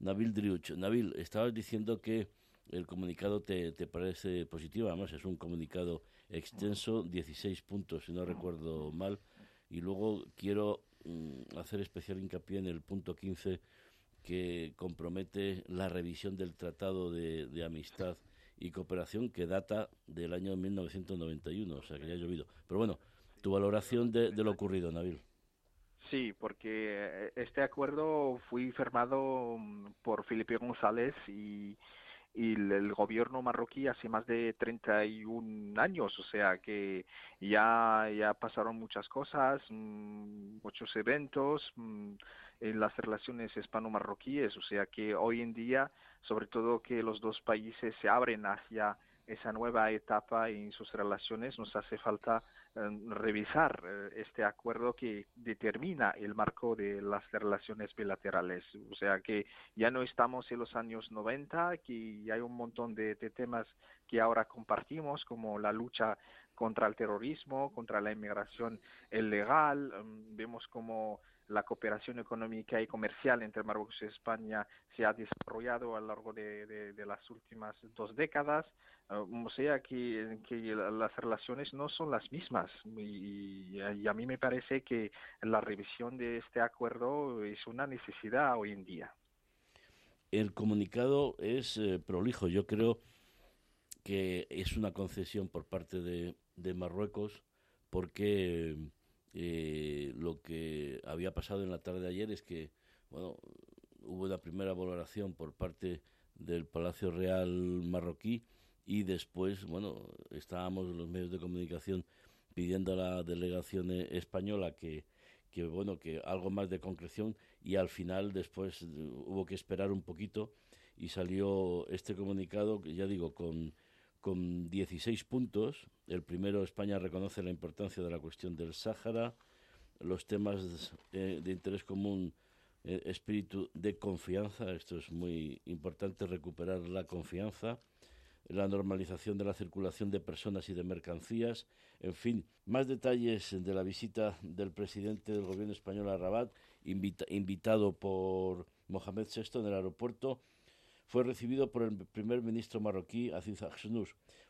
Nabil Driuch. Nabil, estabas diciendo que el comunicado te, te parece positivo, además es un comunicado extenso, 16 puntos, si no recuerdo mal, y luego quiero mm, hacer especial hincapié en el punto 15 que compromete la revisión del Tratado de, de Amistad y Cooperación que data del año 1991, o sea que ya ha llovido. Pero bueno, tu valoración de, de lo ocurrido, Nabil. Sí, porque este acuerdo fue firmado mm, por Felipe González y, y el gobierno marroquí hace más de 31 años, o sea que ya, ya pasaron muchas cosas, mm, muchos eventos mm, en las relaciones hispano-marroquíes, o sea que hoy en día, sobre todo que los dos países se abren hacia esa nueva etapa en sus relaciones, nos hace falta revisar eh, este acuerdo que determina el marco de las relaciones bilaterales. O sea que ya no estamos en los años 90, que hay un montón de temas que ahora compartimos, como la lucha contra el terrorismo, contra la inmigración ilegal. vemos como la cooperación económica y comercial entre Marruecos y España se ha desarrollado a lo largo de, las últimas dos décadas. Ah, o sea que, las relaciones no son las mismas y, a mí me parece que la revisión de este acuerdo es una necesidad hoy en día. El comunicado es eh, prolijo. Yo creo que es una concesión por parte de, de Marruecos porque eh, lo que había pasado en la tarde de ayer es que, bueno, hubo una primera valoración por parte del Palacio Real marroquí y después, bueno, estábamos en los medios de comunicación pidiendo a la delegación e-, española que, que bueno, que algo más de concreción y al final después hubo que esperar un poquito y salió este comunicado, ya digo, con con 16 puntos. El primero, España reconoce la importancia de la cuestión del Sáhara, los temas de, interés común, eh, espíritu de confianza, esto es muy importante, recuperar la confianza, la normalización de la circulación de personas y de mercancías, en fin, más detalles de la visita del presidente del gobierno español a Rabat, invitado por Mohamed VI en el aeropuerto, fue recibido por el primer ministro marroquí Aziz Aksnous.